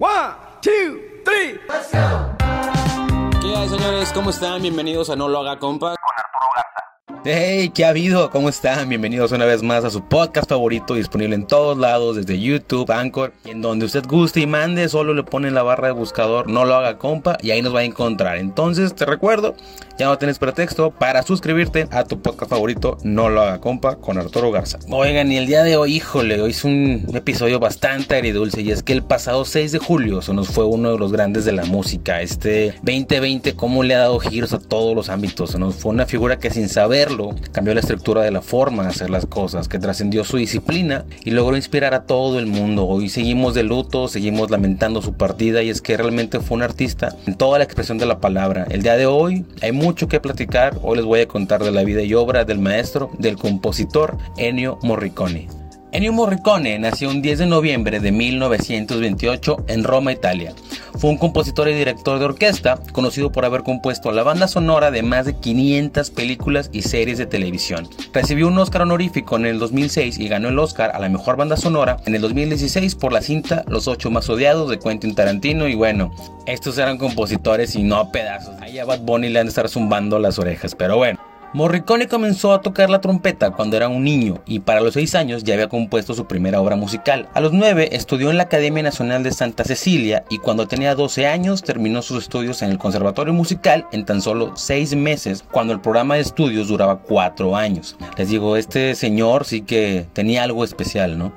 One, two, three. Let's go. ¿Qué hay, señores? ¿Cómo están? Bienvenidos a No Lo Haga Compa. Hey, ¿qué ha habido? ¿Cómo están? Bienvenidos una vez más a su podcast favorito disponible en todos lados, desde YouTube, Anchor, en donde usted guste y mande, solo le pone en la barra de buscador, no lo haga compa y ahí nos va a encontrar. Entonces, te recuerdo, ya no tienes pretexto para suscribirte a tu podcast favorito, no lo haga compa, con Arturo Garza. Oigan, y el día de hoy, híjole, hoy es un episodio bastante agridulce y es que el pasado 6 de julio se nos fue uno de los grandes de la música. Este 2020, cómo le ha dado giros a todos los ámbitos. Se nos fue una figura que sin saber cambió la estructura de la forma de hacer las cosas, que trascendió su disciplina y logró inspirar a todo el mundo. Hoy seguimos de luto, seguimos lamentando su partida y es que realmente fue un artista en toda la expresión de la palabra. El día de hoy hay mucho que platicar, hoy les voy a contar de la vida y obra del maestro, del compositor Ennio Morricone. Ennio Morricone nació un 10 de noviembre de 1928 en Roma, Italia. Fue un compositor y director de orquesta, conocido por haber compuesto la banda sonora de más de 500 películas y series de televisión. Recibió un Oscar honorífico en el 2006 y ganó el Oscar a la mejor banda sonora en el 2016 por la cinta Los ocho más odiados de Quentin Tarantino y bueno, estos eran compositores y no pedazos. Ahí a Bad Bunny le han de estar zumbando las orejas, pero bueno. Morricone comenzó a tocar la trompeta cuando era un niño y para los 6 años ya había compuesto su primera obra musical. A los 9 estudió en la Academia Nacional de Santa Cecilia y cuando tenía 12 años terminó sus estudios en el Conservatorio Musical en tan solo 6 meses, cuando el programa de estudios duraba 4 años. Les digo, este señor sí que tenía algo especial, ¿no?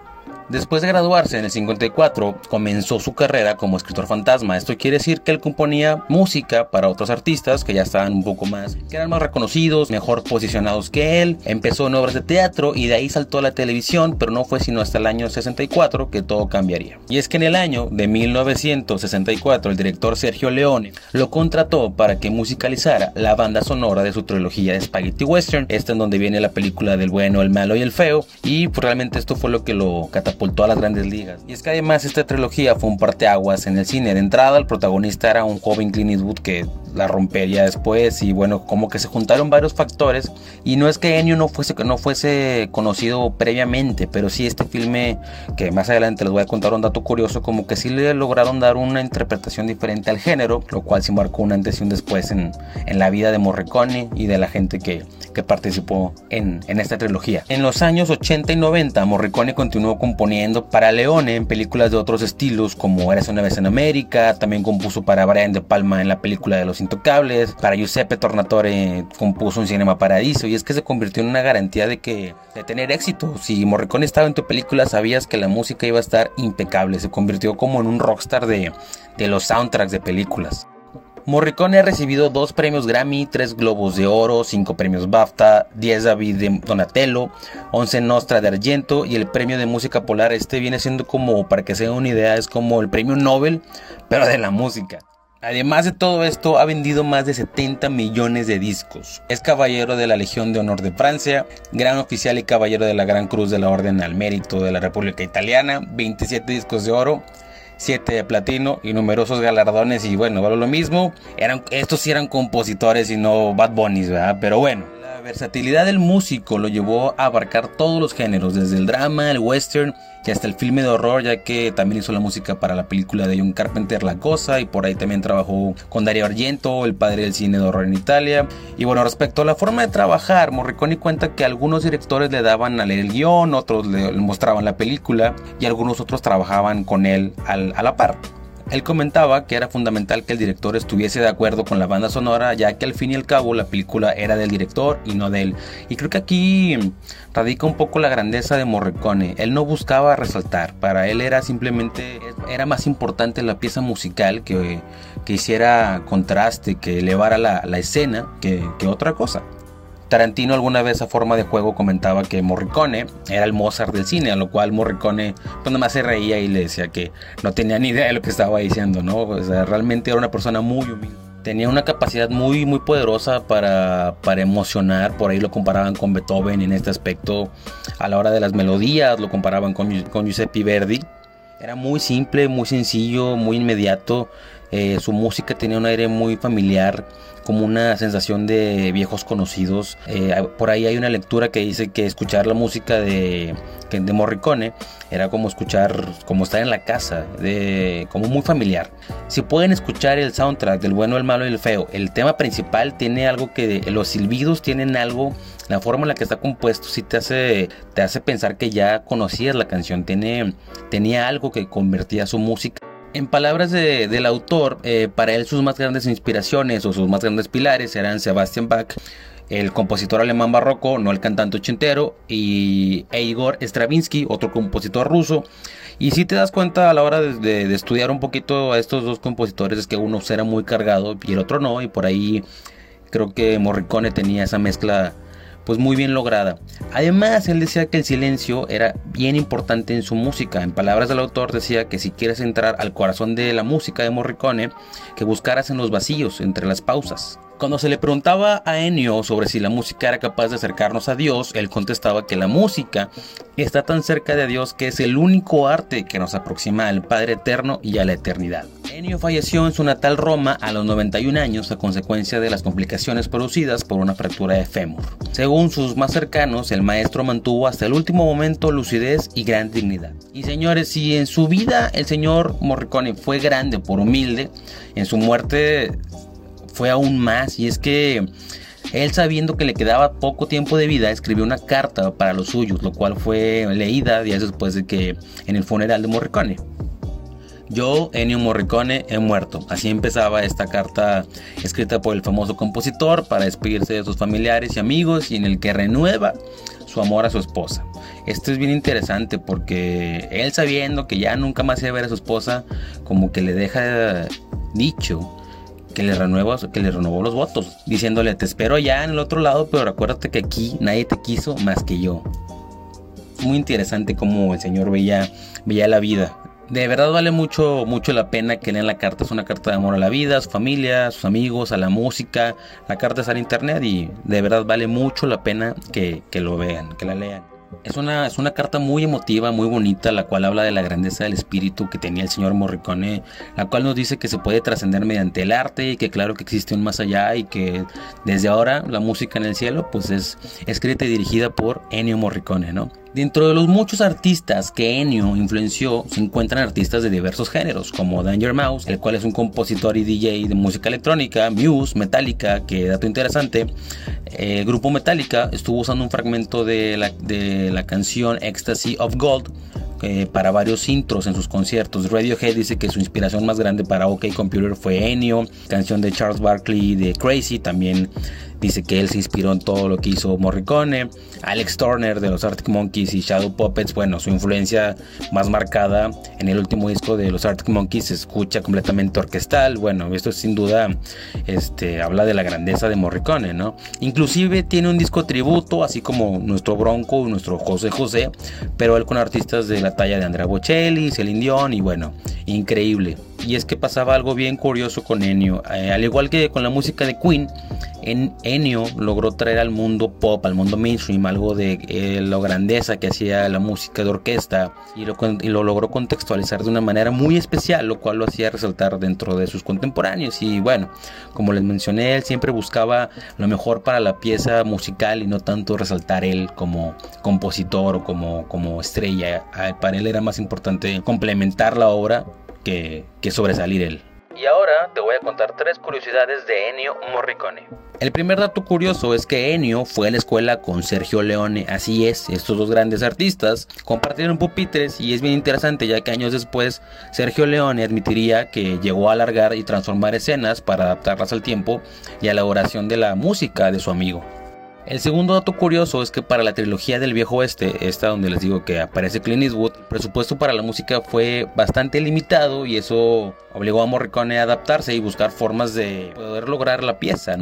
Después de graduarse en el 54, comenzó su carrera como escritor fantasma. Esto quiere decir que él componía música para otros artistas que ya estaban un poco más, que eran más reconocidos, mejor posicionados que él. Empezó en obras de teatro y de ahí saltó a la televisión, pero no fue sino hasta el año 64 que todo cambiaría. Y es que en el año de 1964 el director Sergio Leone lo contrató para que musicalizara la banda sonora de su trilogía de Spaghetti Western, esta en donde viene la película del bueno, el malo y el feo, y pues realmente esto fue lo que lo catapultó catapultó a las grandes ligas. Y es que además esta trilogía fue un parteaguas en el cine. De entrada, el protagonista era un joven Clint Eastwood que la rompería después y bueno, como que se juntaron varios factores y no es que Ennio no fuese, no fuese conocido previamente, pero sí este filme, que más adelante les voy a contar un dato curioso, como que sí le lograron dar una interpretación diferente al género, lo cual sí marcó un antes y un después en, en la vida de Morricone y de la gente que, que participó en, en esta trilogía. En los años 80 y 90, Morricone continuó componiendo para Leone en películas de otros estilos como Eres una vez en América, también compuso para Brian De Palma en la película de Los Intocables, para Giuseppe Tornatore compuso un Cinema Paradiso y es que se convirtió en una garantía de que de tener éxito. Si Morricone estaba en tu película sabías que la música iba a estar impecable, se convirtió como en un rockstar de, de los soundtracks de películas. Morricone ha recibido dos premios Grammy, tres Globos de Oro, cinco premios BAFTA, 10 David de Donatello, 11 Nostra de Argento y el premio de música polar. Este viene siendo como, para que se den una idea, es como el premio Nobel, pero de la música. Además de todo esto, ha vendido más de 70 millones de discos. Es caballero de la Legión de Honor de Francia, gran oficial y caballero de la Gran Cruz de la Orden al Mérito de la República Italiana, 27 discos de oro, 7 de platino y numerosos galardones y bueno, vale lo mismo. Eran, estos sí eran compositores y no Bad Bunnies, ¿verdad? Pero bueno. Versatilidad del músico lo llevó a abarcar todos los géneros, desde el drama, el western y hasta el filme de horror, ya que también hizo la música para la película de John Carpenter La Cosa y por ahí también trabajó con Dario Argento, el padre del cine de horror en Italia. Y bueno, respecto a la forma de trabajar, Morricone cuenta que algunos directores le daban a leer el guion, otros le, mostraban la película y algunos otros trabajaban con él a la par. Él comentaba que era fundamental que el director estuviese de acuerdo con la banda sonora, ya que al fin y al cabo la película era del director y no de él. Y creo que aquí radica un poco la grandeza de Morricone. Él no buscaba resaltar, para él era simplemente, era más importante la pieza musical que, que hiciera contraste, que elevara la, escena que, que otra cosa. Tarantino alguna vez a forma de juego comentaba que Morricone era el Mozart del cine, a lo cual Morricone pues nada más se reía y le decía que no tenía ni idea de lo que estaba diciendo, ¿no? O realmente era una persona muy humilde. Tenía una capacidad muy, muy poderosa para, para emocionar, por ahí lo comparaban con Beethoven en este aspecto, a la hora de las melodías lo comparaban con, con Giuseppe Verdi. Era muy simple, muy sencillo, muy inmediato Eh, su música tenía un aire muy familiar, como una sensación de viejos conocidos. Eh, por ahí hay una lectura que dice que escuchar la música de, Morricone era como escuchar, como estar en la casa, de, como muy familiar. Si pueden escuchar el soundtrack del bueno, el malo y el feo, el tema principal tiene algo que los silbidos tienen algo la forma en la que está compuesto sí te hace, te hace pensar que ya conocías la canción, tiene, tenía algo que convertía su música. En palabras del autor, eh, para él sus más grandes inspiraciones o sus más grandes pilares eran Sebastian Bach, el compositor alemán barroco, no el cantante ochentero, y Igor Stravinsky, otro compositor ruso. Y si te das cuenta a la hora de, de, estudiar un poquito a estos dos compositores es que uno era muy cargado y el otro no, y por ahí creo que Morricone tenía esa mezcla pues muy bien lograda. Además, él decía que el silencio era bien importante en su música. En palabras del autor decía que si quieres entrar al corazón de la música de Morricone, que buscaras en los vacíos, entre las pausas. Cuando se le preguntaba a Ennio sobre si la música era capaz de acercarnos a Dios, él contestaba que la música está tan cerca de Dios que es el único arte que nos aproxima al Padre Eterno y a la eternidad. Ennio falleció en su natal Roma a los 91 años a consecuencia de las complicaciones producidas por una fractura de fémur. Según sus más cercanos, el maestro mantuvo hasta el último momento lucidez y gran dignidad. Y señores, si en su vida el señor Morricone fue grande por humilde, en su muerte fue aún más y es que él sabiendo que le quedaba poco tiempo de vida escribió una carta para los suyos, lo cual fue leída días después de que en el funeral de Morricone. Yo, Ennio Morricone, he muerto. Así empezaba esta carta escrita por el famoso compositor para despedirse de sus familiares y amigos y en el que renueva su amor a su esposa. Esto es bien interesante porque él sabiendo que ya nunca más iba a ver a su esposa, como que le deja dicho que le, renueva, que le renovó los votos, diciéndole, te espero ya en el otro lado, pero acuérdate que aquí nadie te quiso más que yo. Muy interesante cómo el Señor veía, veía la vida. De verdad vale mucho, mucho la pena que lean la carta. Es una carta de amor a la vida, a su familia, a sus amigos, a la música. La carta está en internet y de verdad vale mucho la pena que, que lo vean, que la lean. Es una, es una carta muy emotiva, muy bonita, la cual habla de la grandeza del espíritu que tenía el señor Morricone, la cual nos dice que se puede trascender mediante el arte y que claro que existe un más allá y que desde ahora la música en el cielo pues es escrita y dirigida por Ennio Morricone, ¿no? Dentro de los muchos artistas que Ennio influenció, se encuentran artistas de diversos géneros, como Danger Mouse, el cual es un compositor y DJ de música electrónica, Muse, Metallica, que dato interesante, el grupo Metallica estuvo usando un fragmento de la, de la canción Ecstasy of Gold eh, para varios intros en sus conciertos. Radiohead dice que su inspiración más grande para OK Computer fue Ennio, canción de Charles Barkley de Crazy, también Dice que él se inspiró en todo lo que hizo Morricone. Alex Turner de los Arctic Monkeys y Shadow Puppets, bueno, su influencia más marcada en el último disco de los Arctic Monkeys se escucha completamente orquestal. Bueno, esto sin duda este, habla de la grandeza de Morricone, ¿no? Inclusive tiene un disco tributo, así como nuestro Bronco, nuestro José José, pero él con artistas de la de Andrea Bocelli, Celine Dion y bueno, increíble. Y es que pasaba algo bien curioso con Ennio. Eh, al igual que con la música de Queen, en Ennio logró traer al mundo pop, al mundo mainstream, algo de eh, la grandeza que hacía la música de orquesta y lo, lo, logró contextualizar de una manera muy especial, lo cual lo hacía resaltar dentro de sus contemporáneos. Y bueno, como les mencioné, él siempre buscaba lo mejor para la pieza musical y no tanto resaltar él como compositor o como, como estrella. Para él era más importante complementar la obra que, sobresalir él. Y ahora te voy a contar tres curiosidades de Ennio Morricone. El primer dato curioso es que Ennio fue a la escuela con Sergio Leone, así es, estos dos grandes artistas compartieron pupitres y es bien interesante ya que años después Sergio Leone admitiría que llegó a alargar y transformar escenas para adaptarlas al tiempo y a la oración de la música de su amigo. El segundo dato curioso es que para la trilogía del viejo oeste, esta donde les digo que aparece Clint Eastwood, el presupuesto para la música fue bastante limitado y eso obligó a Morricone a adaptarse y buscar formas de poder lograr la pieza.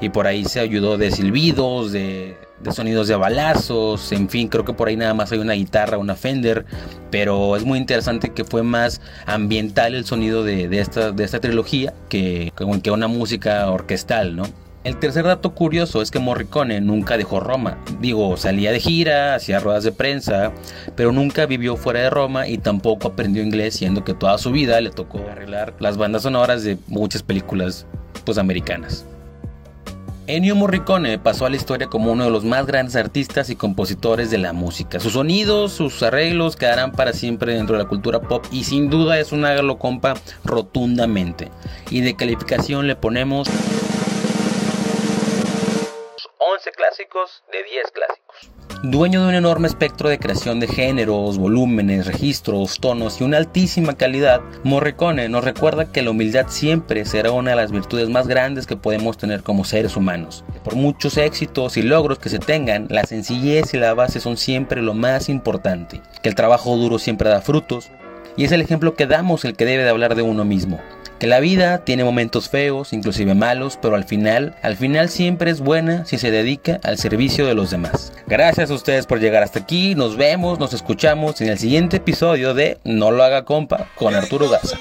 Y por ahí se ayudó de silbidos, de, sonidos de balazos, en fin, creo que por ahí nada más hay una guitarra, una Fender, pero es muy interesante que fue más ambiental el sonido de, esta, de esta trilogía que, que una música orquestal, ¿no? El tercer dato curioso es que Morricone nunca dejó Roma. Digo, salía de gira, hacía ruedas de prensa, pero nunca vivió fuera de Roma y tampoco aprendió inglés, siendo que toda su vida le tocó arreglar las bandas sonoras de muchas películas pues americanas. Ennio Morricone pasó a la historia como uno de los más grandes artistas y compositores de la música. Sus sonidos, sus arreglos quedarán para siempre dentro de la cultura pop y sin duda es un compa rotundamente. Y de calificación le ponemos de 10 clásicos. Dueño de un enorme espectro de creación de géneros, volúmenes, registros, tonos y una altísima calidad, Morricone nos recuerda que la humildad siempre será una de las virtudes más grandes que podemos tener como seres humanos. Por muchos éxitos y logros que se tengan, la sencillez y la base son siempre lo más importante. Que el trabajo duro siempre da frutos, y es el ejemplo que damos el que debe de hablar de uno mismo que la vida tiene momentos feos, inclusive malos, pero al final, al final siempre es buena si se dedica al servicio de los demás. Gracias a ustedes por llegar hasta aquí, nos vemos, nos escuchamos en el siguiente episodio de No lo haga compa con Arturo Gaza.